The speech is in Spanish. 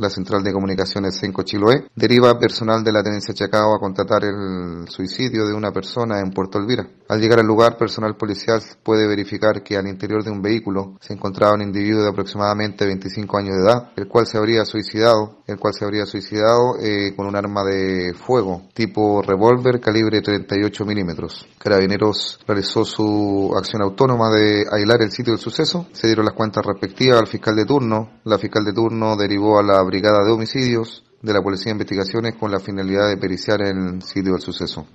la central de comunicaciones Senco Chiloé, deriva personal de la tenencia Chacao a contratar el suicidio de una persona en Puerto Elvira. Al llegar al lugar, personal policial puede verificar que al interior de un vehículo se encontraba un individuo de aproximadamente 25 años de edad, el cual se habría suicidado, el cual se habría suicidado eh, con un arma de fuego tipo revólver calibre 38 milímetros. Carabineros realizó su acción autónoma de aislar el sitio del suceso, se dieron las cuentas respectivas al fiscal de turno, la fiscal de turno derivó a la Brigada de Homicidios de la Policía de Investigaciones con la finalidad de periciar el sitio del suceso.